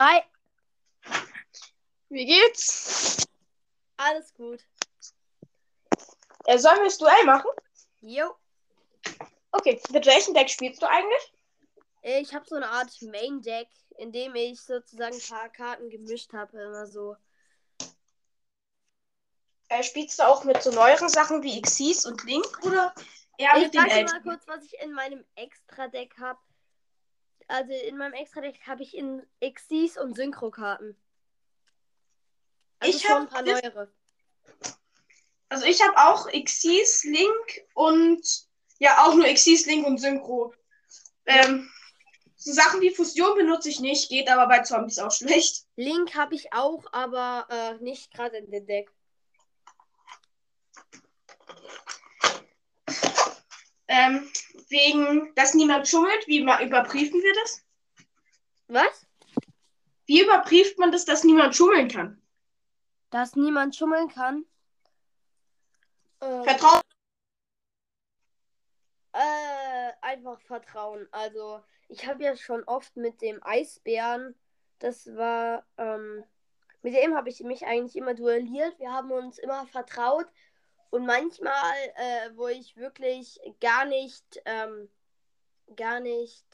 Hi, Wie geht's? alles gut. Äh, sollen wir das Duell machen? Jo. Okay, mit welchem Deck spielst du eigentlich? Ich habe so eine Art Main Deck, in dem ich sozusagen ein paar Karten gemischt habe, immer so. Äh, spielst du auch mit so neueren Sachen wie Xyz und Link oder eher ich mit den sag dir mal kurz, was ich in meinem Extra-Deck habe. Also in meinem Extra-Deck habe ich in Xyz und Synchro-Karten. Also Ich schon hab ein paar neuere. Also ich habe auch Xyz, Link und ja auch nur Xyz, Link und Synchro. Ähm, so Sachen wie Fusion benutze ich nicht, geht aber bei Zombies auch schlecht. Link habe ich auch, aber äh, nicht gerade in dem Deck. Ähm, wegen, dass niemand schummelt, wie überprüfen wir das? Was? Wie überprüft man das, dass niemand schummeln kann? Dass niemand schummeln kann. Ähm, Vertrauen. Äh, einfach vertrauen. Also, ich habe ja schon oft mit dem Eisbären, das war, ähm, mit dem habe ich mich eigentlich immer duelliert. Wir haben uns immer vertraut. Und manchmal, äh, wo ich wirklich gar nicht, ähm, gar nicht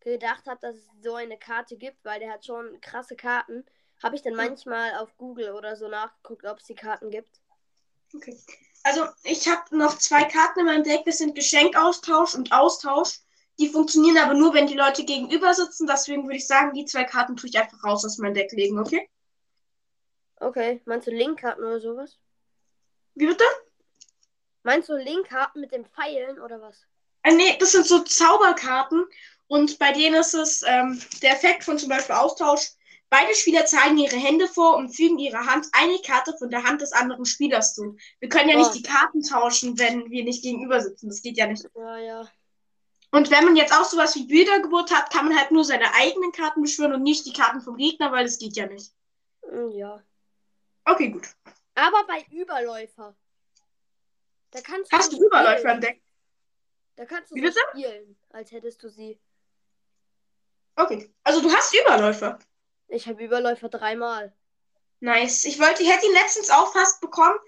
gedacht habe, dass es so eine Karte gibt, weil der hat schon krasse Karten, habe ich dann manchmal auf Google oder so nachgeguckt, ob es die Karten gibt. Okay. Also ich habe noch zwei Karten in meinem Deck, das sind Geschenkaustausch und Austausch. Die funktionieren aber nur, wenn die Leute gegenüber sitzen. Deswegen würde ich sagen, die zwei Karten tue ich einfach raus aus meinem Deck legen, okay? Okay, meinst du Linkkarten oder sowas? Wie bitte? Meinst du Linkkarten mit den Pfeilen oder was? Äh, nee, das sind so Zauberkarten. Und bei denen ist es ähm, der Effekt von zum Beispiel Austausch. Beide Spieler zeigen ihre Hände vor und fügen ihrer Hand eine Karte von der Hand des anderen Spielers zu. Wir können ja Oh. nicht die Karten tauschen, wenn wir nicht gegenüber sitzen. Das geht ja nicht. Ja, ja. Und wenn man jetzt auch sowas wie Wiedergeburt hat, kann man halt nur seine eigenen Karten beschwören und nicht die Karten vom Gegner, weil das geht ja nicht. Hm, Ja. Okay, gut. Aber bei Überläufer. Da kannst Hast du so Überläufer spielen. im Deck? Da kannst du Wie bitte? spielen, als hättest du sie. Okay. Also du hast Überläufer. Ich habe Überläufer dreimal. Nice. Ich wollte, ich hätte ihn letztens auch fast bekommen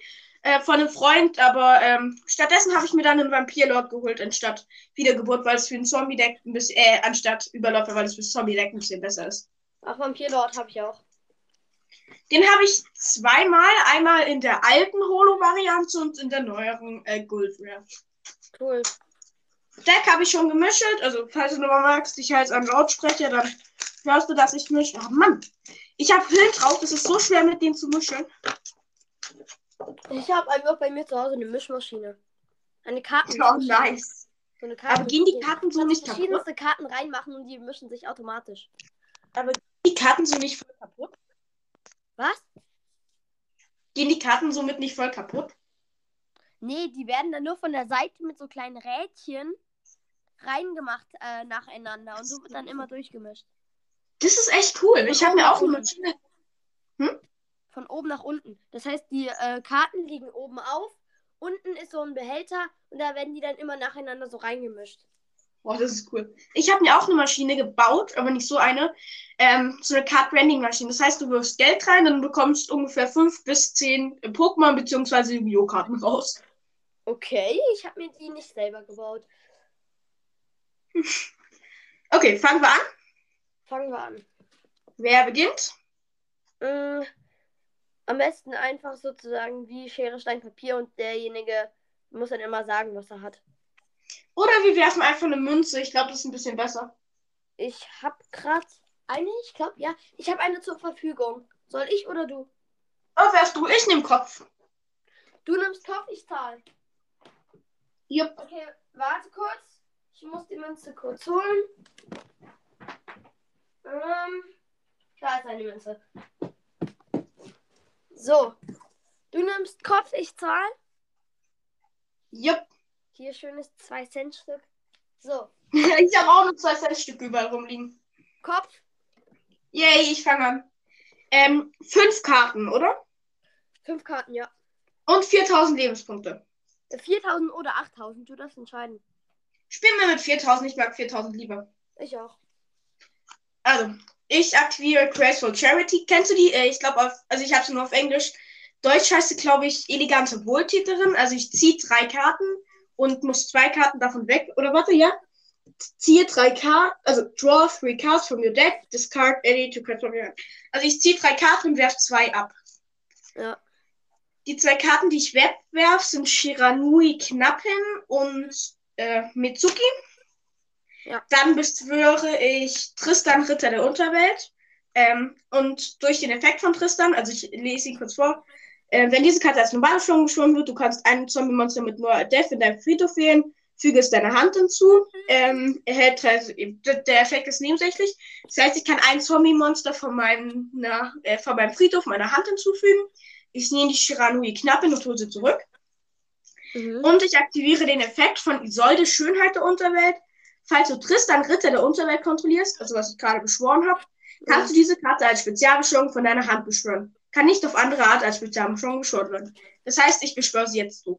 äh, von einem Freund, aber ähm, stattdessen habe ich mir dann einen Vampirlord geholt anstatt Wiedergeburt, weil es für ein Zombie-Deck ein bisschen, äh, anstatt Überläufer, weil es für das Zombie-Deck ein bisschen besser ist. Ach, Vampirlord habe ich auch. Den habe ich zweimal, einmal in der alten Holo-Variante und in der neueren äh, Gold Rare. Cool. Deck habe ich schon gemischelt. Also, falls du nochmal magst, ich halte einen Lautsprecher, dann hörst du, dass ich mische. Oh Mann. Ich habe Hüllen drauf. Es ist so schwer, mit denen zu mischen. Ich habe einfach bei mir zu Hause eine Mischmaschine. Eine Karten. Oh, nice. So eine Aber gehen die Kartenmaschine. Karten so Du nicht kannst kaputt? verschiedenste Karten reinmachen und die mischen sich automatisch. Die Karten so nicht voll kaputt? Was? Gehen die Karten somit nicht voll kaputt? Nee, die werden dann nur von der Seite mit so kleinen Rädchen reingemacht äh, nacheinander und so wird dann immer durchgemischt. Das ist echt cool. Ich habe mir auch eine Maschine. Von oben nach unten. Das heißt, die äh, Karten liegen oben auf, unten ist so ein Behälter und da werden die dann immer nacheinander so reingemischt. Boah, das ist cool. Ich habe mir auch eine Maschine gebaut, aber nicht so eine. Ähm, so eine Card-Branding-Maschine. Das heißt, du wirfst Geld rein, dann bekommst ungefähr fünf bis zehn äh, Pokémon bzw. Yu-Gi-Oh! Karten raus. Okay, ich habe mir die nicht selber gebaut. Okay, fangen wir an. Fangen wir an. Wer beginnt? Mm, am besten einfach sozusagen wie Schere, Stein, Papier und derjenige muss dann immer sagen, was er hat. Oder wir werfen einfach eine Münze. Ich glaube, das ist ein bisschen besser. Ich habe gerade eine, ich glaube, ja, ich habe eine zur Verfügung. Soll ich oder du? Oh, wärst du? Ich nehme Kopf. Du nimmst Kopf, ich zahle. Jupp. Okay, warte kurz. Ich muss die Münze kurz holen. Ähm, da ist eine Münze. So. Du nimmst Kopf, ich zahle. Jupp. Hier schönes 2-Cent-Stück. So. ich habe auch noch zwei Centstücke überall rumliegen. Kopf. Yay, ich fange an. Ähm, fünf Karten, oder? Fünf Karten, ja. Und 4000 Lebenspunkte. 4000 oder 8000, du darfst entscheiden. Spielen wir mit 4000. Ich mag 4000 lieber. Ich auch. Also, ich aktiviere Graceful Charity. Kennst du die? Äh, ich glaube, also ich habe sie nur auf Englisch. Deutsch heißt sie, glaube ich, elegante Wohltäterin. Also ich ziehe drei Karten und muss zwei Karten davon weg. Oder warte, ja? Ziehe drei Karten, also draw three cards from your deck, discard any to cards from your hand. Also ich ziehe drei Karten und werfe zwei ab. Ja. Die zwei Karten, die ich wegwerfe, sind Shiranui Knappen und äh, Mitsuki. Ja. Dann beschwöre ich Tristan Ritter der Unterwelt. Ähm, und durch den Effekt von Tristan, also ich lese ihn kurz vor, äh, wenn diese Karte als normale Beschwörung geschworen wird, du kannst ein Zombie-Monster mit nur Death in deinem Friedhof wählen, füge es deiner Hand hinzu. Ähm, erhält also, der Effekt ist nebensächlich. Das heißt, ich kann ein Zombie-Monster von, meinem, na, äh, von meinem Friedhof meiner Hand hinzufügen. Ich nehme die Shiranui Knappe und hole sie zurück. Mhm. Und ich aktiviere den Effekt von Isolde Schönheit der Unterwelt. Falls du Tristan Ritter der Unterwelt kontrollierst, also was ich gerade beschworen habe, kannst du diese Karte als Spezialbeschwörung von deiner Hand beschwören. Kann nicht auf andere Art als Spezialbeschwörung beschworen werden. Das heißt, ich beschwöre sie jetzt so.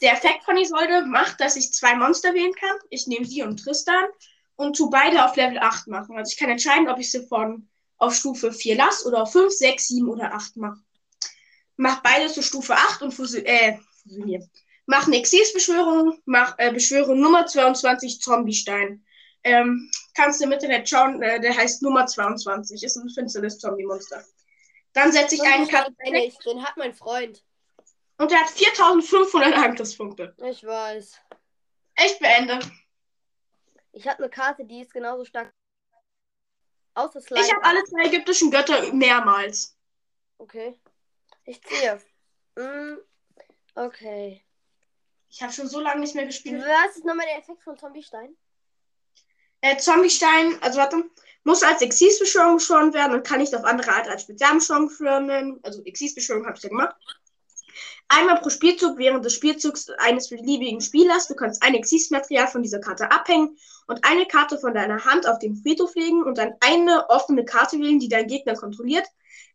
Der Effekt von Isolde macht, dass ich zwei Monster wählen kann. Ich nehme sie und Tristan und tu beide auf Level 8 machen. Also ich kann entscheiden, ob ich sie von auf Stufe 4 lasse oder auf 5, 6, 7 oder 8 mache. Mach beide zu Stufe 8 und fusi äh. Mach eine Exilsbeschwörung, mach äh, Beschwörung Nummer 22 Zombiestein. Ähm, kannst du im Internet schauen, äh, der heißt Nummer 22, ist ein finsteres Zombie-Monster. Dann setze ich einen ich, den hat mein Freund. und der hat 4500 Angriffspunkte. Ich weiß. Ich beende. Ich habe eine Karte, die ist genauso stark. Außer Slime. Ich habe alle drei ägyptischen Götter mehrmals. Okay. Ich ziehe. Mm, okay. Ich habe schon so lange nicht mehr gespielt. Was ist nochmal der Effekt von Zombiestein? Äh, Zombiestein, also warte, muss als Exilsbeschwörung beschworen werden und kann nicht auf andere Art als Spezialbeschwörung beschworen werden. Also Exilsbeschwörung habe ich ja gemacht. Einmal pro Spielzug während des Spielzugs eines beliebigen Spielers. Du kannst ein Exilsmaterial von dieser Karte abhängen und eine Karte von deiner Hand auf den Friedhof legen und dann eine offene Karte wählen, die dein Gegner kontrolliert.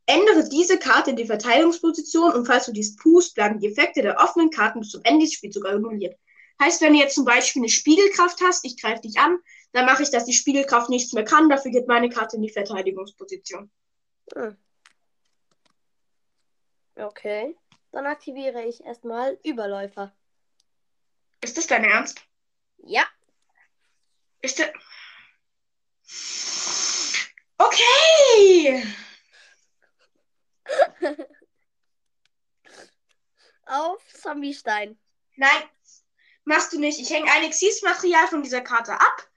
Ändere diese Karte in die Verteidigungsposition und falls du dies tust, bleiben die Effekte der offenen Karten bis zum Ende des Spielzugs annulliert. Heißt, wenn du jetzt zum Beispiel eine Spiegelkraft hast, ich greife dich an, dann mache ich, dass die Spiegelkraft nichts mehr kann, dafür geht meine Karte in die Verteidigungsposition. Hm. Okay. Dann aktiviere ich erstmal Überläufer. Ist das dein Ernst? Ja. Ist der. Okay! Auf Zombiestein. Nein, machst du nicht. Ich hänge ein Exilsmaterial von dieser Karte ab,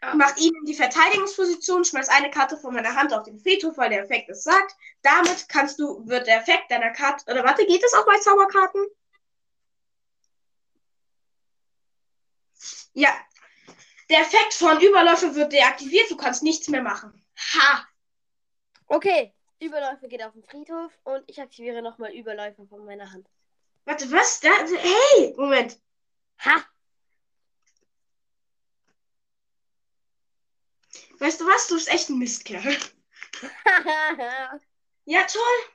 Ah. mach ihn in die Verteidigungsposition, schmeiß eine Karte von meiner Hand auf den Friedhof, weil der Effekt es sagt. Damit kannst du, wird der Effekt deiner Karte. Oder warte, geht das auch bei Zauberkarten? Ja. Der Effekt von Überläufer wird deaktiviert, du kannst nichts mehr machen. Ha! Okay. Überläufer geht auf den Friedhof und ich aktiviere nochmal Überläufer von meiner Hand. Warte, was? Da, hey! Moment. Ha! Weißt du was? Du bist echt ein Mistkerl. Ja, toll.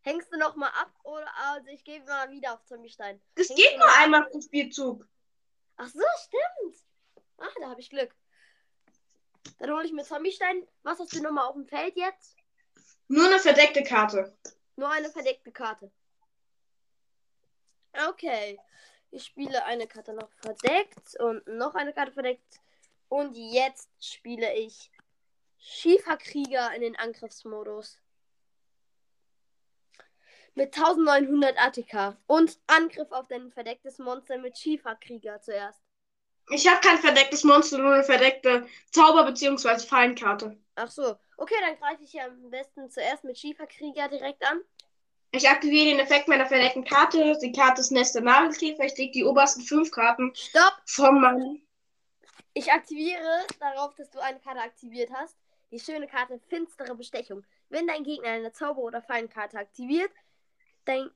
Hängst du nochmal ab oder also ich gebe mal wieder auf Zombiestein. Das Hängst geht nur noch- einmal pro Spielzug. Ach so, stimmt. Ach, da habe ich Glück. Dann hole ich mir Zombiestein. Was hast du nochmal auf dem Feld jetzt? Nur eine verdeckte Karte. Nur eine verdeckte Karte. Okay. Ich spiele eine Karte noch verdeckt und noch eine Karte verdeckt. Und jetzt spiele ich Schieferkrieger in den Angriffsmodus. Mit 1900 ATK. Und Angriff auf dein verdecktes Monster mit Schieferkrieger zuerst. Ich habe kein verdecktes Monster, nur eine verdeckte Zauber- bzw. Fallenkarte. Ach so. Okay, dann greife ich ja am besten zuerst mit Schieferkrieger direkt an. Ich aktiviere den Effekt meiner verdeckten Karte. Die Karte ist Nest der Nagelkäfer. Ich lege die obersten fünf Karten Stopp! von meinem. Ich aktiviere darauf, dass du eine Karte aktiviert hast. Die schöne Karte Finstere Bestechung. Wenn dein Gegner eine Zauber- oder Fallenkarte aktiviert, dein,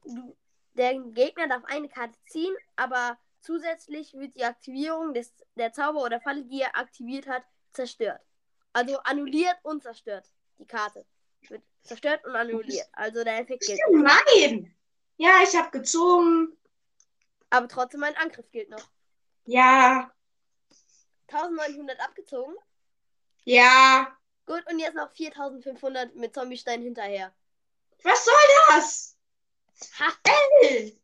der Gegner darf eine Karte ziehen, aber zusätzlich wird die Aktivierung des, der Zauber oder Falle, die er aktiviert hat, zerstört. Also annulliert und zerstört. Die Karte wird zerstört und annulliert. Also der Effekt gilt. nicht. Nein! Ja, ich habe gezogen. Aber trotzdem mein Angriff gilt noch. Ja. 1900 abgezogen. Ja. Gut, und jetzt noch 4500 mit Zombiestein hinterher. Was soll das? Ha! Ey,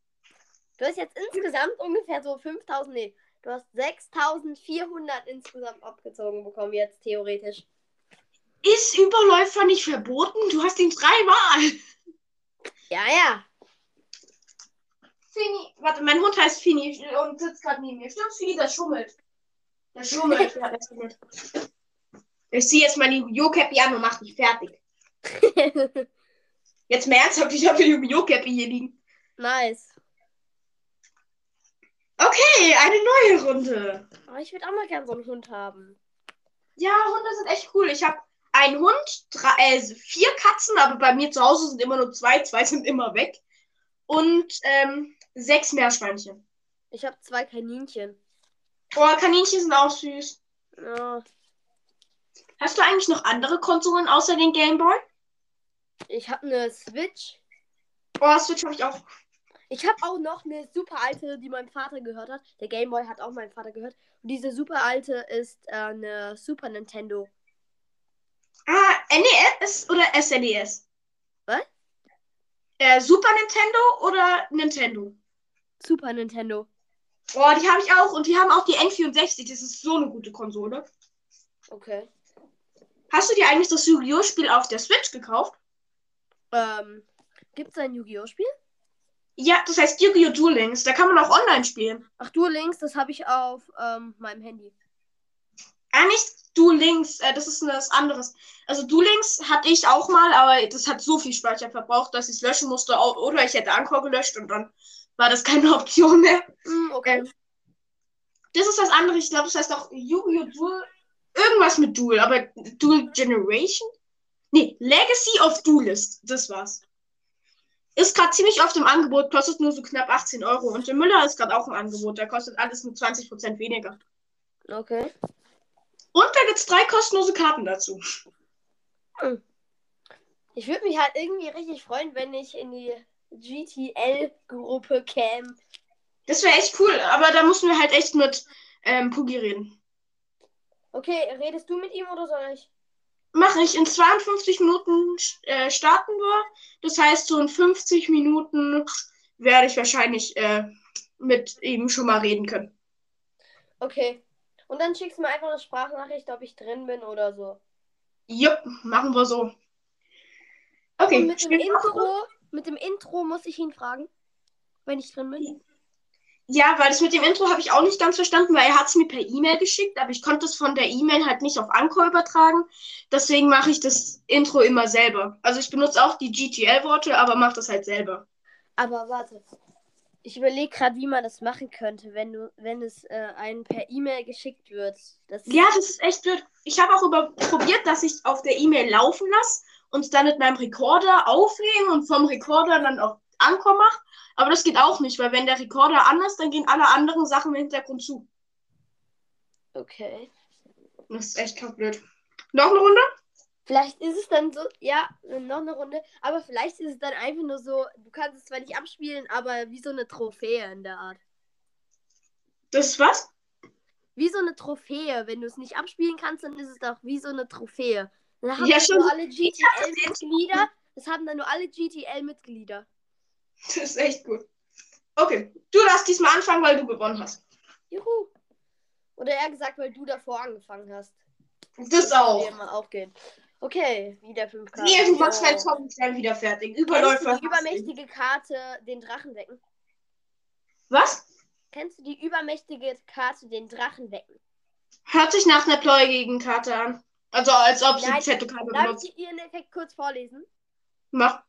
Du hast jetzt insgesamt ungefähr so 5000, nee, du hast 6400 insgesamt abgezogen bekommen, jetzt theoretisch. Ist Überläufer nicht verboten? Du hast ihn dreimal. Ja, ja. Fini. Warte, mein Hund heißt Fini und sitzt gerade neben mir. Stimmt, Fini, der schummelt. Der schummelt. Ich ziehe jetzt meine! Cappy an und mach dich fertig. Jetzt mal ernsthaft, ich habe die! Cappy hier liegen. nice. Okay, eine neue Runde. Aber ich würde auch mal gerne so einen Hund haben. Ja, Hunde sind echt cool. Ich habe einen Hund, drei, äh, vier Katzen, aber bei mir zu Hause sind immer nur zwei. Zwei sind immer weg. Und ähm, sechs Meerschweinchen. Ich habe zwei Kaninchen. Oh, Kaninchen sind auch süß. Ja, Hast du eigentlich noch andere Konsolen außer den Gameboy? ich habe eine Switch. Oh, Switch habe ich auch. Ich habe auch noch eine super alte, die meinem Vater gehört hat. Der Gameboy hat auch meinem Vater gehört. Und diese super alte ist äh, eine Super Nintendo. Ah, NES oder SNES? Was? Äh, Super Nintendo oder Nintendo? Super Nintendo. Oh, die habe ich auch. Und die haben auch die N64. Das ist so eine gute Konsole. Okay. Hast du dir eigentlich das Yu-Gi-Oh! Spiel auf der Switch gekauft? Ähm, gibt es ein Yu-Gi-Oh! Spiel? Ja, das heißt Yu-Gi-Oh! Duel Links. Da kann man auch online spielen. Ach, Duel Links, das habe ich auf ähm, meinem Handy. Ah, nicht Duel Links. Äh, das ist was anderes. Also Duel Links hatte ich auch mal, aber das hat so viel Speicher verbraucht, dass ich es löschen musste. Oder ich hätte Anchor gelöscht und dann war das keine Option mehr. Hm, okay. Ähm, das ist das andere. Ich glaube, das heißt auch Yu-Gi-Oh! Duel. Irgendwas mit Duel, aber Duel Generation? Nee, Legacy of Duelist. Das war's. Ist gerade ziemlich oft im Angebot, kostet nur so knapp 18 Euro. Und der Müller ist gerade auch im Angebot. Der kostet alles nur 20% weniger. Okay. Und da gibt's drei kostenlose Karten dazu. Ich würde mich halt irgendwie richtig freuen, wenn ich in die GTL-Gruppe käme. Das wäre echt cool, aber da müssen wir halt echt mit ähm, Pugi reden. Okay, redest du mit ihm oder soll ich? Mache ich. In 52 Minuten äh, starten wir. Das heißt, so in 50 Minuten werde ich wahrscheinlich äh, mit ihm schon mal reden können. Okay. Und dann schickst du mir einfach eine Sprachnachricht, ob ich drin bin oder so. Jupp, machen wir so. Okay, Und mit dem Intro, mit dem Intro muss ich ihn fragen, wenn ich drin bin. Ja, weil das mit dem Intro habe ich auch nicht ganz verstanden, weil er hat es mir per E-Mail geschickt, aber ich konnte es von der E-Mail halt nicht auf Anchor übertragen. Deswegen mache ich das Intro immer selber. Also ich benutze auch die GTL-Worte, aber mache das halt selber. Aber warte. Ich überlege gerade, wie man das machen könnte, wenn du, wenn es äh, einem per E-Mail geschickt wird. Das Ja, das ist echt blöd. Ich habe auch über probiert, dass ich auf der E-Mail laufen lasse und dann mit meinem Rekorder aufnehme und vom Rekorder dann auf Anchor mache. Aber das geht auch nicht, weil wenn der Rekorder an ist, dann gehen alle anderen Sachen im Hintergrund zu. Okay. Das ist echt blöd. Noch eine Runde? Vielleicht ist es dann so, ja, noch eine Runde, aber vielleicht ist es dann einfach nur so, du kannst es zwar nicht abspielen, aber wie so eine Trophäe in der Art. Das ist was? Wie so eine Trophäe. Wenn du es nicht abspielen kannst, dann ist es doch wie so eine Trophäe. Dann haben Ja, das schon. nur alle GTL-Mitglieder. Das haben dann nur alle GTL-Mitglieder. Das ist echt gut. Okay, du darfst diesmal anfangen, weil du gewonnen hast. Juhu. Oder eher gesagt, weil du davor angefangen hast. Das auch. Würde mal aufgehen. Okay, wieder 5 Karten. Nee, du machst dein Zombie schnell wieder fertig. Kennst du Überläufer. die übermächtige Karte, den Drachen wecken? Was? Kennst du die übermächtige Karte, den Drachen wecken? Hört sich nach einer pläugigen Karte an. Also als ob sie Nein, Zettelkarte Darf benutzt. ich ihren Effekt kurz vorlesen? Mach.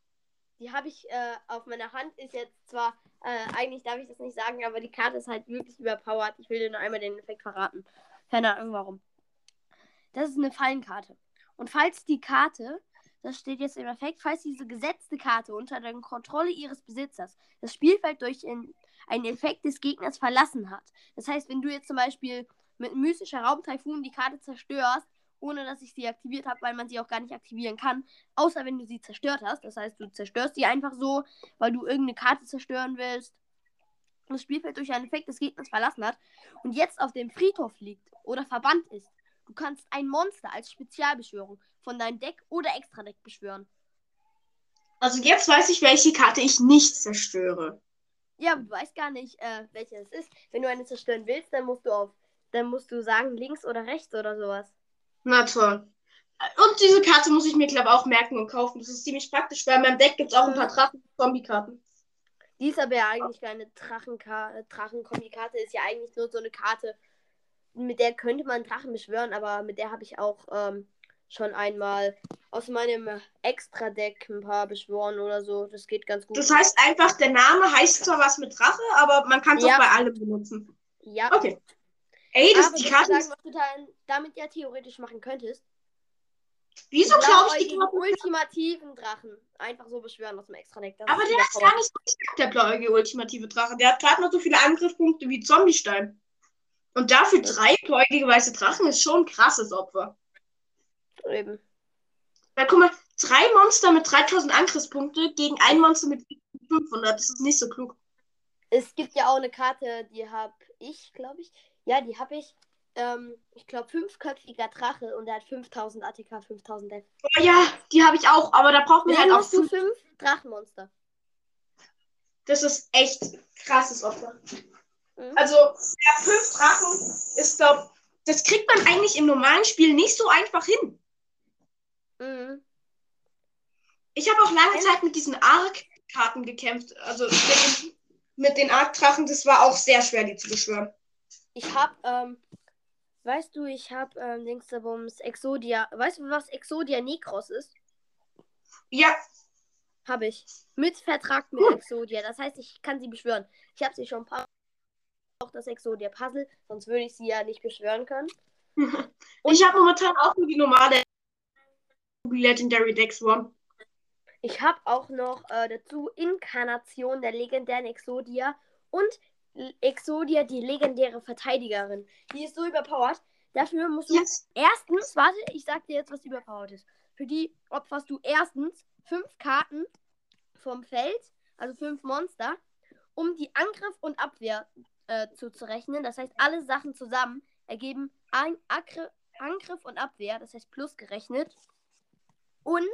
Die habe ich äh, auf meiner Hand. Ist jetzt zwar, äh, eigentlich darf ich das nicht sagen, aber die Karte ist halt wirklich überpowered. Ich will dir nur einmal den Effekt verraten. Keine Ahnung warum. Das ist eine Fallenkarte. Und falls die Karte, das steht jetzt im Effekt, falls diese gesetzte Karte unter der Kontrolle ihres Besitzers das Spielfeld durch in, einen Effekt des Gegners verlassen hat. Das heißt, wenn du jetzt zum Beispiel mit mystischer Raumtaifun die Karte zerstörst, ohne dass ich sie aktiviert habe, weil man sie auch gar nicht aktivieren kann, außer wenn du sie zerstört hast. Das heißt, du zerstörst sie einfach so, weil du irgendeine Karte zerstören willst. Das Spielfeld durch einen Effekt des Gegners verlassen hat und jetzt auf dem Friedhof liegt oder verbannt ist, Du kannst ein Monster als Spezialbeschwörung von deinem Deck oder Extra-Deck beschwören. Also jetzt weiß ich, welche Karte ich nicht zerstöre. Ja, aber du weißt gar nicht, äh, welche es ist. Wenn du eine zerstören willst, dann musst du auf, dann musst du sagen links oder rechts oder sowas. Na toll. Und diese Karte muss ich mir, glaube ich, auch merken und kaufen. Das ist ziemlich praktisch, weil in meinem Deck gibt es auch ein paar Drachen-Zombie-Karten. Die ist aber ja eigentlich keine Drachen-Kombi-Karte, ist ja eigentlich nur so eine Karte, mit der könnte man Drachen beschwören, aber mit der habe ich auch ähm, schon einmal aus meinem Extra-Deck ein paar beschworen oder so. Das geht ganz gut. Das heißt einfach, der Name heißt zwar was mit Drache, aber man kann es ja. auch bei allem benutzen. Ja. Okay. Ey, das aber die Karte. Sagen, was du dann damit ja theoretisch machen könntest. Wieso glaube ich die Karten? ultimativen Drachen. Einfach so beschwören aus dem Extra-Deck. Aber der ist gar nicht so stark, der blauäugige ultimative Drache. Der hat gerade noch so viele Angriffspunkte wie Zombiestein. Und dafür drei bläugige weiße Drachen ist schon ein krasses Opfer. Eben. Weil guck mal, drei Monster mit 3000 Angriffspunkte gegen ein Monster mit 500. Das ist nicht so klug. Es gibt ja auch eine Karte, die habe ich, glaube ich. Ja, die habe ich. Ähm, ich glaube, fünfköpfiger Drache und der hat 5000 ATK, 5000 Def. Oh ja, die habe ich auch, aber da braucht man halt auch. du fünf Drachenmonster. Das ist echt krasses Opfer. Mhm. Also, ja, fünf Drachen ist, glaube das kriegt man eigentlich im normalen Spiel nicht so einfach hin. Mhm. Ich habe auch lange Zeit mit diesen Arc-Karten gekämpft. Also mit den, Arc-Drachen, das war auch sehr schwer, die zu beschwören. Ich habe, ähm, weißt du, ich habe ähm, Dingsabums Exodia. Weißt du, was Exodia Necros ist? Ja. Habe ich. Mit Vertrag mit hm. Exodia. Das heißt, ich kann sie beschwören. Ich habe sie schon ein paar auch das Exodia Puzzle, sonst würde ich sie ja nicht beschwören können. Und ich habe momentan auch nur die normale Legendary Dex One. Ich habe auch noch äh, dazu Inkarnation der legendären Exodia und Exodia, die legendäre Verteidigerin. Die ist so überpowered. Dafür musst du yes. erstens, warte, ich sag dir jetzt, was überpowered ist. Für die opferst du erstens fünf Karten vom Feld, also fünf Monster, um die Angriff und Abwehr äh, zuzurechnen. Das heißt, alle Sachen zusammen ergeben ein Angriff, Angriff und Abwehr, das heißt plus gerechnet. Und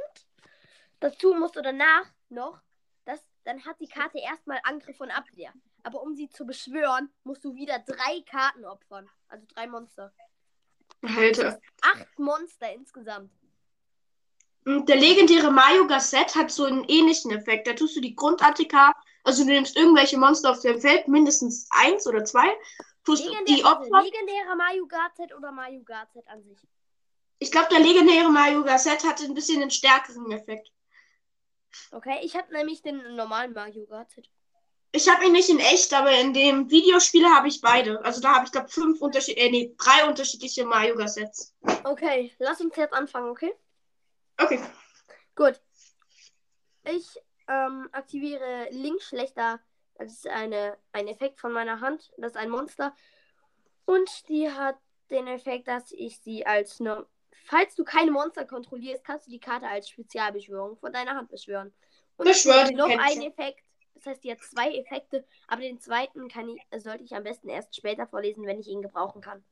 dazu musst du danach noch, das, dann hat die Karte erstmal Angriff und Abwehr. Aber um sie zu beschwören, musst du wieder drei Karten opfern. Also drei Monster. Alter. Acht Monster insgesamt. Und der legendäre Mario Gasset hat so einen ähnlichen Effekt. Da tust du die Grundattika, also du nimmst irgendwelche Monster auf dem Feld, mindestens eins oder zwei, tust Legendär, die Opfer. Legendäre Mario Gazet oder Mario Gazet an sich? Ich glaube, der legendäre Mario Gasset hatte ein bisschen einen stärkeren Effekt. Okay, ich habe nämlich den normalen Mario Gazet. Ich habe ihn nicht in echt, aber in dem Videospiel habe ich beide. Also da habe ich glaube fünf Unterschied, äh, nee, drei unterschiedliche Mario Gassets. Okay, lass uns jetzt anfangen, okay? Okay. Gut. Ich ähm, aktiviere Linkschlechter. Das ist eine, ein Effekt von meiner Hand. Das ist ein Monster. Und die hat den Effekt, dass ich sie als no Falls du keine Monster kontrollierst, kannst du die Karte als Spezialbeschwörung von deiner Hand beschwören. Und Beschwört noch ein Effekt. Das heißt, die hat zwei Effekte, aber den zweiten kann ich, sollte ich am besten erst später vorlesen, wenn ich ihn gebrauchen kann.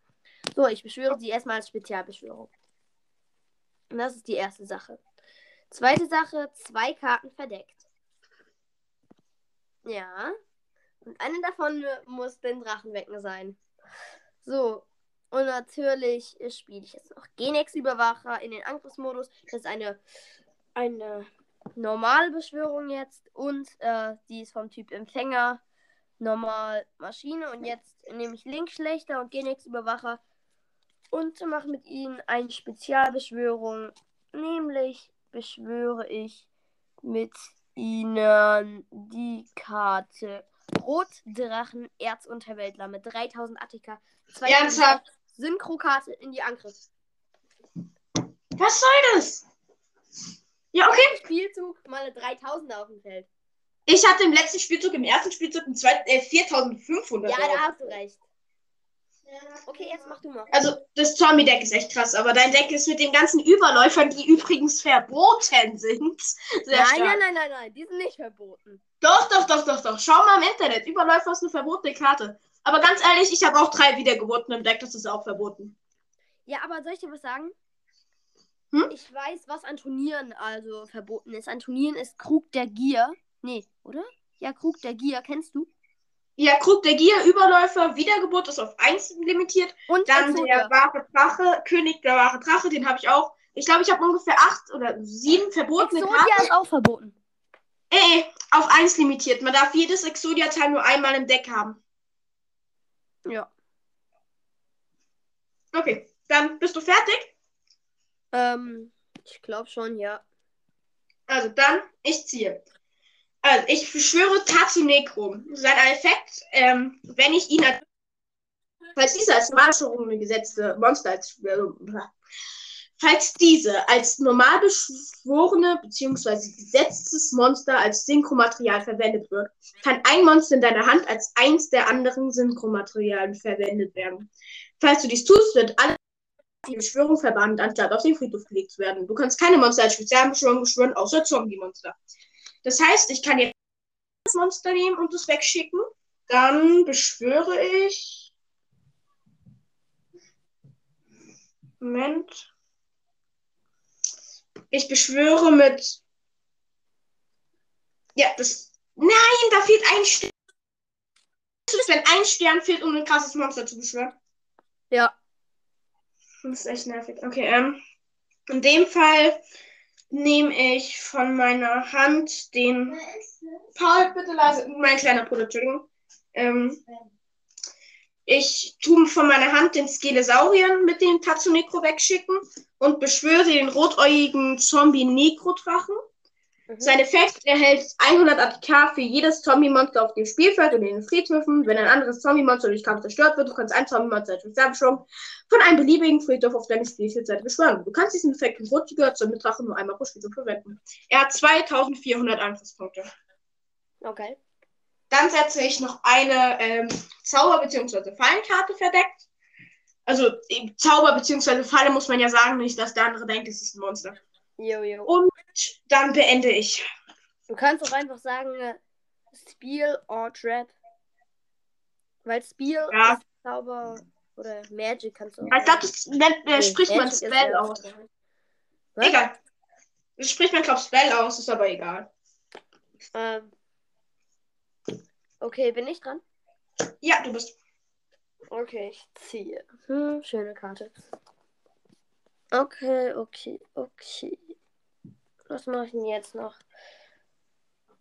So, ich beschwöre sie erstmal als Spezialbeschwörung. Und das ist die erste Sache. Zweite Sache, zwei Karten verdeckt. Ja. Und eine davon muss den Drachenwecken sein. So. Und natürlich spiele ich jetzt noch Genex-Überwacher in den Angriffsmodus. Das ist eine, eine normale Beschwörung jetzt. Und äh, die ist vom Typ Empfänger. Normal Maschine. Und jetzt nehme ich Linkschlechter und Genex-Überwacher und mache mit ihnen eine Spezialbeschwörung. Nämlich beschwöre ich mit ihnen die Karte Rotdrachen Erzunterweltler mit 3000 Attika. Ernsthaft? Synchrokarte in die Angriff. Was soll das? Ja, okay. Spielzug mal 3000 auf dem Feld. Ich hatte im letzten Spielzug, im ersten Spielzug, im zweiten, äh, 4500. Ja, da hast du recht. Okay, jetzt mach du mal. Also, das Zombie-Deck ist echt krass, aber dein Deck ist mit den ganzen Überläufern, die übrigens verboten sind. Sehr nein, stark. nein, nein, nein, nein, die sind nicht verboten. Doch, doch, doch, doch, doch. Schau mal im Internet. Überläufer ist eine verbotene Karte. Aber ganz ehrlich, ich habe auch drei Wiedergeburten im Deck, das ist auch verboten. Ja, aber soll ich dir was sagen? Hm? Ich weiß, was an Turnieren also verboten ist. An Turnieren ist Krug der Gier. Nee, oder? Ja, Krug der Gier, kennst du? Ja, Krug der Gier, Überläufer, Wiedergeburt ist auf 1 limitiert. Und Dann Exodia. der wahre Drache, König der wahre Drache, den habe ich auch. Ich glaube, ich habe ungefähr acht oder sieben verbotene Karten. Exodia ist auch verboten. Äh, äh, auf 1 limitiert. Man darf jedes Exodia-Teil nur einmal im Deck haben. Ja. Okay, dann bist du fertig. Ähm, ich glaube schon, ja. Also dann, ich ziehe. Also, ich beschwöre Tatsuneko. Sein Effekt, ähm, wenn ich ihn als. Falls dieser als Normalbeschwörung gesetzte Monster als. Falls diese als normal beschworene bzw. gesetztes Monster als Synchromaterial verwendet wird, kann ein Monster in deiner Hand als eins der anderen Synchromaterialien verwendet werden. Falls du dies tust, wird alle die Beschwörung verbannt, anstatt auf den Friedhof gelegt zu werden. Du kannst keine Monster als Spezialbeschwörung beschwören, außer Zombie-Monster. Das heißt, ich kann jetzt das Monster nehmen und es wegschicken. Dann beschwöre ich. Moment. Ich beschwöre mit. Ja, das. Nein, da fehlt ein Stern. Was ist, wenn ein Stern fehlt, um ein krasses Monster zu beschwören? Ja. Das ist echt nervig. Okay, ähm. In dem Fall nehme ich von meiner Hand den. Paul, bitte leise. Mein kleiner Bruder, Entschuldigung. Ähm, ich tue von meiner Hand den Skelesaurier mit dem Tatsunekro wegschicken und beschwöre den rotäugigen Zombie-Nekro-Drachen. Mhm. Sein Effekt erhält 100 ATK für jedes Zombie-Monster auf dem Spielfeld und in den Friedhöfen. Wenn ein anderes Zombie-Monster durch Kampf zerstört wird, du kannst ein Zombie-Monster als Spezialbeschwörung von einem beliebigen Friedhof auf deine Spielfeldseite beschwören. Du kannst diesen Effekt im Rotiger Zombie-Drache nur einmal pro Spielzug verwenden. Er hat 2400 Angriffspunkte. Okay. Dann setze ich noch eine ähm, Zauber- bzw. Fallenkarte verdeckt. Also Zauber bzw. Falle muss man ja sagen, nicht, dass der andere denkt, es ist ein Monster. Jo, jo. Und dann beende ich. Du kannst auch einfach sagen, äh, Spiel or Trap. Weil Spiel Ja. ist Zauber oder Magic kannst du auch. Ich glaube, das nennt, äh, Nee, spricht man Spell aus. Was? Egal. Das spricht man, glaube Spell aus, ist aber egal. Ähm. Okay, bin ich dran? Ja, du bist. Okay, ich ziehe. Hm, schöne Karte. Okay, okay, okay. Was mache ich denn jetzt noch?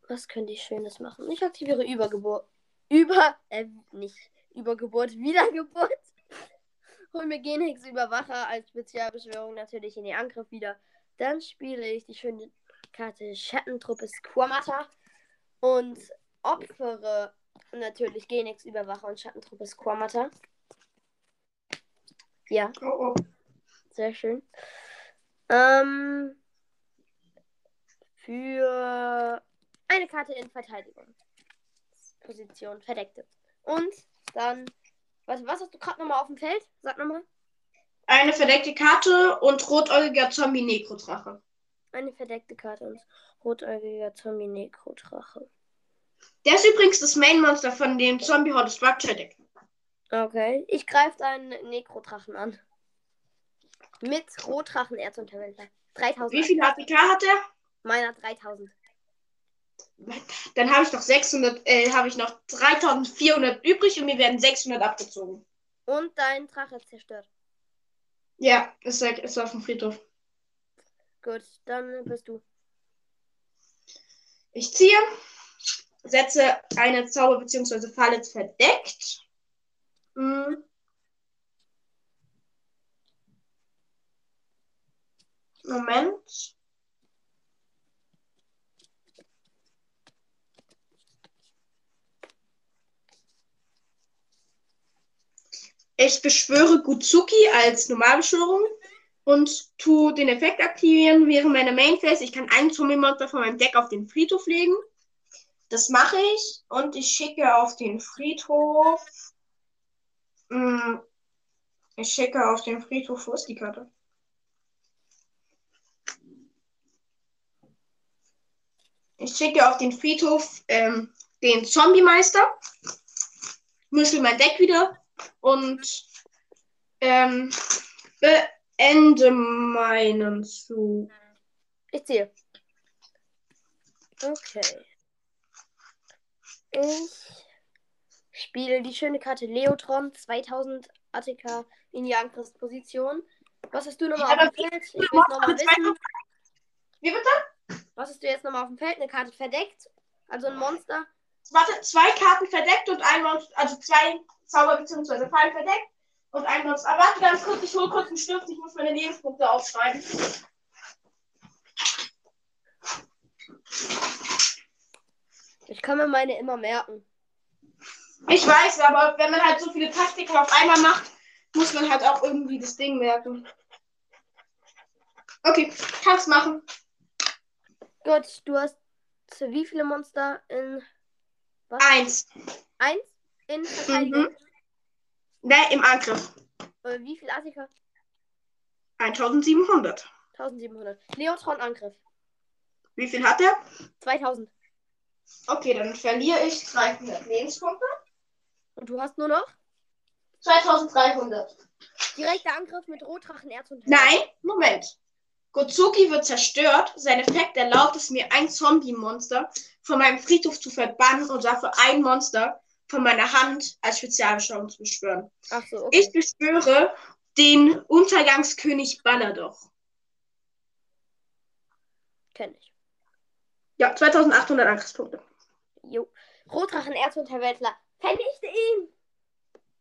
Was könnte ich Schönes machen? Ich aktiviere Übergeburt. Über, äh, nicht Übergeburt, Wiedergeburt. Hol mir Genhex Überwacher als Spezialbeschwörung natürlich in den Angriff wieder. Dann spiele ich die schöne Karte Schattentruppe Squamata und opfere natürlich Genix Überwacher und Schattentruppe Squamata. Ja, Oh, oh. sehr schön. Ähm, für eine Karte in Verteidigung. Position verdeckte. Und dann, was, was hast du gerade nochmal auf dem Feld? Sag nochmal. Eine verdeckte Karte und rotäugiger Zombie-Nekro-Drache. Eine verdeckte Karte und rotäugiger Zombie-Nekro-Drache. Der ist übrigens das Main-Monster von dem Zombie Horde Structure Deck. Okay. Ich greife einen Nekrodrachen an. Mit Rotdrachen Erzunterwäldler. 3000. Wie viel APK hat er? Meiner 3000. Dann habe ich noch 600, äh, habe ich noch 3400 übrig und mir werden 600 abgezogen. Und dein Drache ist zerstört. Ja, ist, ist auf dem Friedhof. Gut, dann bist du. Ich ziehe, setze eine Zauber- bzw. Falle verdeckt. Hm. Moment. Ich beschwöre Gutsuki als Normalbeschwörung und tu den Effekt aktivieren während meiner Main Phase. Ich kann einen Zombie-Monster von meinem Deck auf den Friedhof legen. Das mache ich und ich schicke auf den Friedhof. Hm, Ich schicke auf den Friedhof. Wo ist die Karte? Ich schicke auf den Friedhof ähm, den Zombie-Meister. Mischel mein Deck wieder und ähm, beende meinen Zug. Ich ziehe. Okay. Ich spiele die schöne Karte Leotron 2000 ATK in die Angriffsposition. Was hast du nochmal Ja, auf dem Feld? Ich will nochmal wissen. Wie bitte? Was hast du jetzt nochmal auf dem Feld? Eine Karte verdeckt? Also ein Monster? Warte, zwei Karten verdeckt und ein Monster, also zwei Zauber bzw. Fallen verdeckt und ein Monster. Aber warte ganz kurz, ich hole kurz einen Stift, ich muss meine Lebenspunkte aufschreiben. Ich kann mir meine immer merken. Ich weiß, aber wenn man halt so viele Taktiken auf einmal macht, muss man halt auch irgendwie das Ding merken. Okay, kannst machen. Gut, du hast wie viele Monster in was? Eins. Eins? In Verteidigung? Mhm. Ne, im Angriff. Äh, wie viel ATK? 1700. 1700. Leotron Angriff. Wie viel hat er? 2000. Okay, dann verliere ich 300 Lebenspunkte. Und du hast nur noch 2300. direkter Angriff mit Rotdrachenerz und Nein, Moment. Gozuki wird zerstört. Sein Effekt erlaubt es mir, ein Zombie-Monster von meinem Friedhof zu verbannen und dafür ein Monster von meiner Hand als Spezialbeschwörung zu beschwören. Ach so, okay. Ich beschwöre den Untergangskönig Balladoch. Kenn ich. Ja, 2800 Angriffspunkte. Jo. Rotdrachenerz und Verweltler. Vernichte ihn!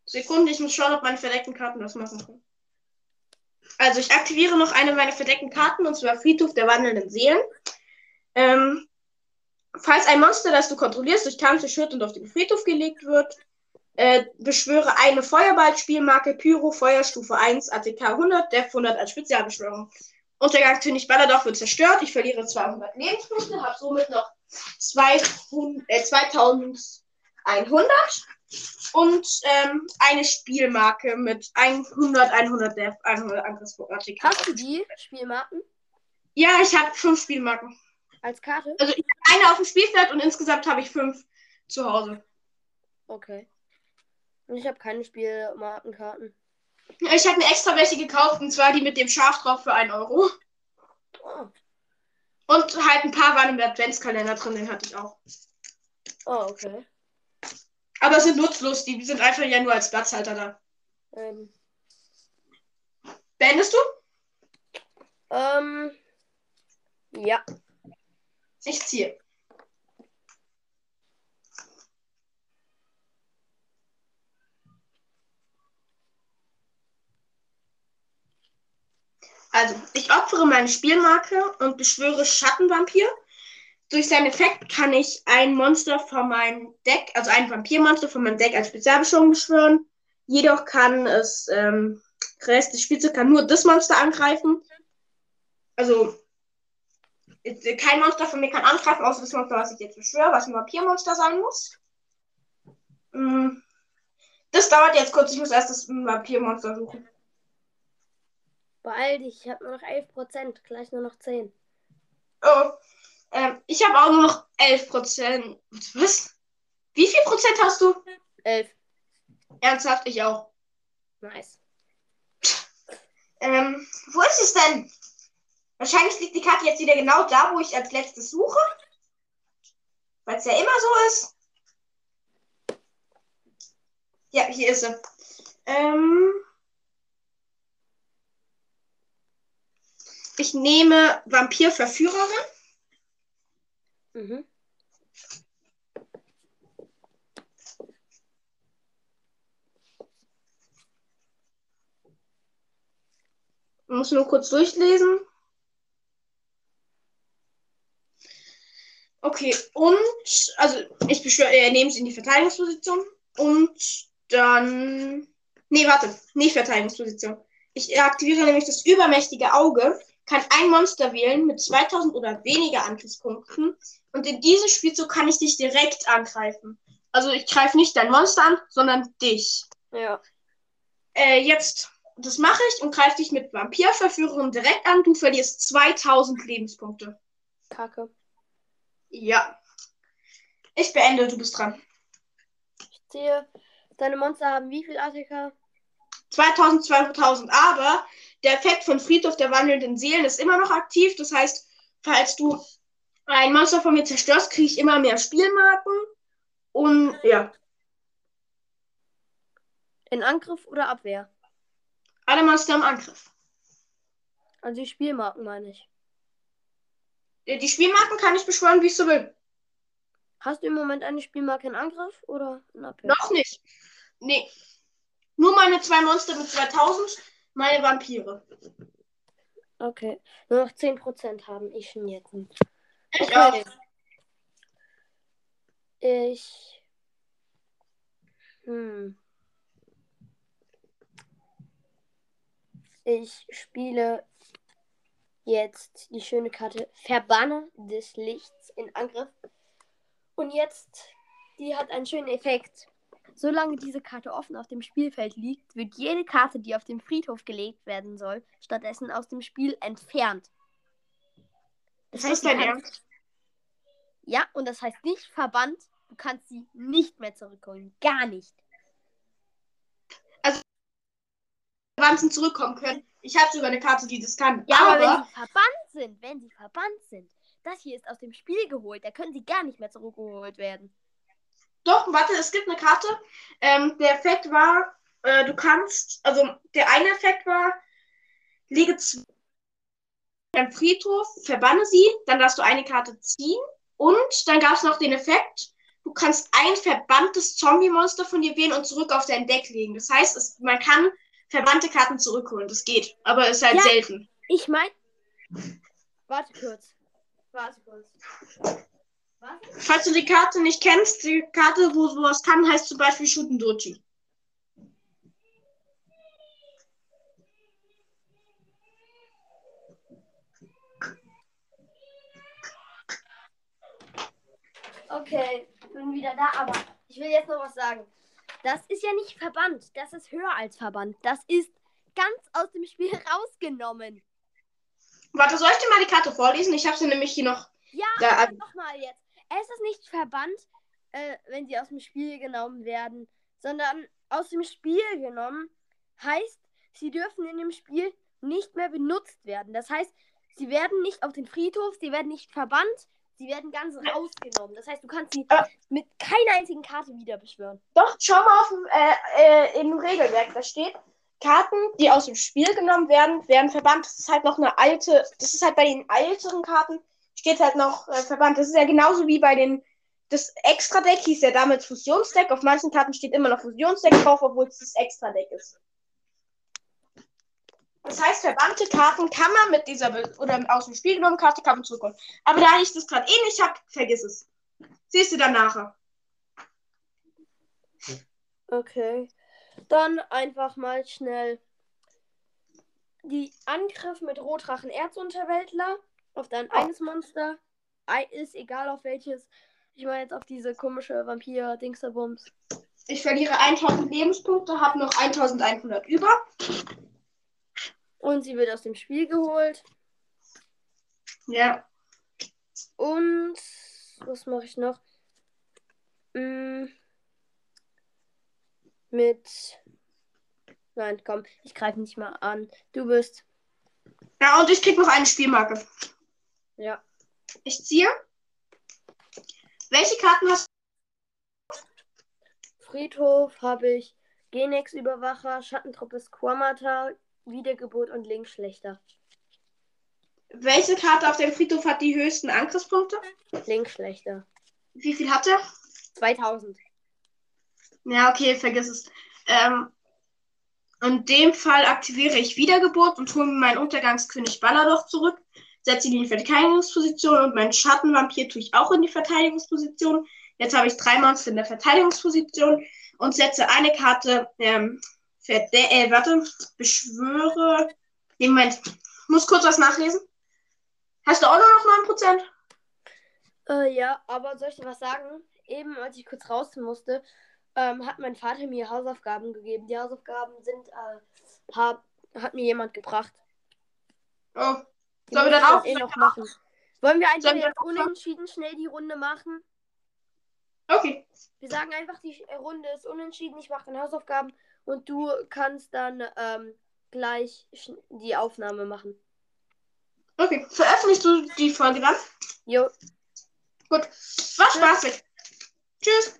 Sekunde, ich muss schauen, ob meine verdeckten Karten das machen können. Also ich aktiviere noch eine meiner verdeckten Karten, und zwar Friedhof der wandelnden Seelen. Ähm, falls ein Monster, das du kontrollierst, durch Kampf zerstört und auf den Friedhof gelegt wird, äh, beschwöre eine Feuerballspielmarke Pyro Feuerstufe 1 ATK 100, Def 100 als Spezialbeschwörung. Untergangskönig Balladoch wird zerstört. Ich verliere 200 Lebenspunkte, habe somit noch 200, äh, 2100 und ähm, eine Spielmarke mit 100, 100 Def, 100 Angriffspunkte. Hast du die Spielmarken Ja, ich habe fünf Spielmarken. Als Karte? Also ich habe eine auf dem Spielfeld und insgesamt habe ich fünf zu Hause. Okay. Und ich habe keine Spielmarkenkarten. Ich habe mir extra welche gekauft, und zwar die mit dem Schaf drauf für 1 Euro. Oh, Und halt ein paar waren im Adventskalender drin, den hatte ich auch. oh okay. Aber sind nutzlos, die sind einfach ja nur als Platzhalter da. Ähm, Beendest du? ähm, ja. Ich ziehe. Also, ich opfere meine Spielmarke und beschwöre Schattenvampir. Durch seinen Effekt kann ich ein Monster von meinem Deck, also ein Vampirmonster von meinem Deck als Spezialbeschwörung beschwören. Jedoch kann es, ähm, Rest des Spielzugs kann nur das Monster angreifen. Also, kein Monster von mir kann angreifen, außer das Monster, was ich jetzt beschwöre, was ein Vampirmonster sein muss. Mm. Das dauert jetzt kurz, ich muss erst das Vampirmonster suchen. Beeil dich, ich habe nur noch 11%, gleich nur noch 10. Oh, ähm, ich habe auch nur noch 11%. Was? Wie viel Prozent hast du? 11. Ernsthaft, ich auch. Nice. Ähm, wo ist es denn? Wahrscheinlich liegt die Karte jetzt wieder genau da, wo ich als letztes suche. Weil es ja immer so ist. Ja, hier ist sie. Ähm, ich nehme Vampirverführerin. Mhm. Ich muss nur kurz durchlesen. Okay, und, also ich beschwöre, äh, nehme sie in die Verteidigungsposition und dann, nee, warte, nicht Verteidigungsposition. Ich aktiviere nämlich das übermächtige Auge, kann ein Monster wählen mit 2000 oder weniger Angriffspunkten und in diesem Spielzug kann ich dich direkt angreifen. Also ich greife nicht dein Monster an, sondern dich. Ja. Äh, jetzt, das mache ich und greife dich mit Vampirverführerin direkt an. Du verlierst 2000 Lebenspunkte. Kacke. Ja. Ich beende, du bist dran. Ich ziehe. Deine Monster haben wie viel ATK? 2000, 2000, aber der Effekt von Friedhof der wandelnden Seelen ist immer noch aktiv. Das heißt, falls du ein Monster von mir zerstörst, kriege ich immer mehr Spielmarken. Und ja. In Angriff oder Abwehr? Alle Monster im Angriff. Also die Spielmarken meine ich. Die Spielmarken kann ich beschwören, wie ich so will. Hast du im Moment eine Spielmarke in Angriff oder in Abwehr? Noch nicht. Nee. Nur meine zwei Monster mit 2000, meine Vampire. Okay. Nur noch 10% haben ich schon jetzt. Ich Okay. auch. Ich. Hm. Ich spiele jetzt die schöne Karte Verbanne des Lichts in Angriff. Und jetzt, die hat einen schönen Effekt. Solange diese Karte offen auf dem Spielfeld liegt, wird jede Karte, die auf dem Friedhof gelegt werden soll, stattdessen aus dem Spiel entfernt. Ist heißt, das dein Ernst? Ja, und das heißt nicht verbannt. Du kannst sie nicht mehr zurückholen. Gar nicht. Wanzen zurückkommen können. Ich habe sogar eine Karte, die das kann. Ja, aber, aber wenn sie verbannt sind, wenn sie verbannt sind, das hier ist aus dem Spiel geholt, da können sie gar nicht mehr zurückgeholt werden. Doch, warte, es gibt eine Karte. Ähm, der Effekt war, äh, du kannst, also der eine Effekt war, lege zwei am Friedhof, verbanne sie, dann darfst du eine Karte ziehen und dann gab es noch den Effekt, du kannst ein verbanntes Zombie-Monster von dir wählen und zurück auf dein Deck legen. Das heißt, es, man kann verbannte Karten zurückholen. Das geht, aber ist halt Ja. selten. Ich mein. Warte kurz. Warte kurz. Was? Falls du die Karte nicht kennst, die Karte, wo sowas kann, heißt zum Beispiel Shutendochi. Okay, bin wieder da, aber ich will jetzt noch was sagen. Das ist ja nicht verbannt. Das ist höher als verbannt. Das ist ganz aus dem Spiel rausgenommen. Warte, soll ich dir mal die Karte vorlesen? Ich habe sie nämlich hier noch. Ja, Da, nochmal jetzt. Es ist nicht verbannt, äh, wenn sie aus dem Spiel genommen werden, sondern aus dem Spiel genommen heißt, sie dürfen in dem Spiel nicht mehr benutzt werden. Das heißt, sie werden nicht auf den Friedhof, sie werden nicht verbannt, sie werden ganz rausgenommen. Das heißt, du kannst sie Äh. mit keiner einzigen Karte wieder beschwören. Doch, schau mal auf dem, äh, äh, im Regelwerk, da steht, Karten, die aus dem Spiel genommen werden, werden verbannt. Das ist halt noch eine alte, das ist halt bei den älteren Karten, steht halt noch äh, verbannt. Das ist ja genauso wie bei den, das Extra-Deck hieß ja damals Fusionsdeck. Auf manchen Karten steht immer noch Fusionsdeck drauf, obwohl es das Extra-Deck ist. Das heißt, verbannte Karten kann man mit dieser, Be oder aus dem Spiel genommenen Karte kann man zurückkommen. Aber da ich das gerade eh nicht habe, vergiss es. Siehst du dann nachher. Okay. Dann einfach mal schnell die Angriff mit Rotdrachen Erzunterweltler auf dein eines Monster. Ist egal auf welches. Ich meine jetzt auf diese komische Vampir-Dingsterbums. Ich verliere 1000 Lebenspunkte, habe noch 1100 über. Und sie wird aus dem Spiel geholt. Ja. Und was mache ich noch? Mm, mit. Nein, komm, ich greife nicht mal an. Du bist. Ja, und ich krieg noch eine Spielmarke. Ja. Ich ziehe. Welche Karten hast Friedhof habe ich Genex-Überwacher, Schattentruppe Squamata, Wiedergeburt und Linkschlechter. du? Welche Karte auf dem Friedhof hat die höchsten Angriffspunkte? Linkschlechter. Wie viel hat er? 2000. Ja, okay, vergiss es. Ähm, in dem Fall aktiviere ich Wiedergeburt und hole mir meinen Untergangskönig Ballador zurück. Setze ihn in die Verteidigungsposition und meinen Schattenvampir tue ich auch in die Verteidigungsposition. Jetzt habe ich drei Monster in der Verteidigungsposition und setze eine Karte, ähm, verde äh, warte, beschwöre. Nee, Moment, muss kurz was nachlesen. Hast du auch nur noch 9%? Äh, ja, aber soll ich dir was sagen? Eben, als ich kurz raus musste, ähm, hat mein Vater mir Hausaufgaben gegeben. Die Hausaufgaben sind, äh, hab, hat mir jemand gebracht. Oh, Die Sollen wir dann auch- eh noch machen. Wollen wir einfach jetzt unentschieden schnell die Runde machen? okay. Wir sagen einfach, die Runde ist unentschieden. Ich mache dann Hausaufgaben und du kannst dann ähm, gleich die Aufnahme machen. Okay, veröffentlichst du die Folge dann? Jo, Gut. War spaßig. Tschüss.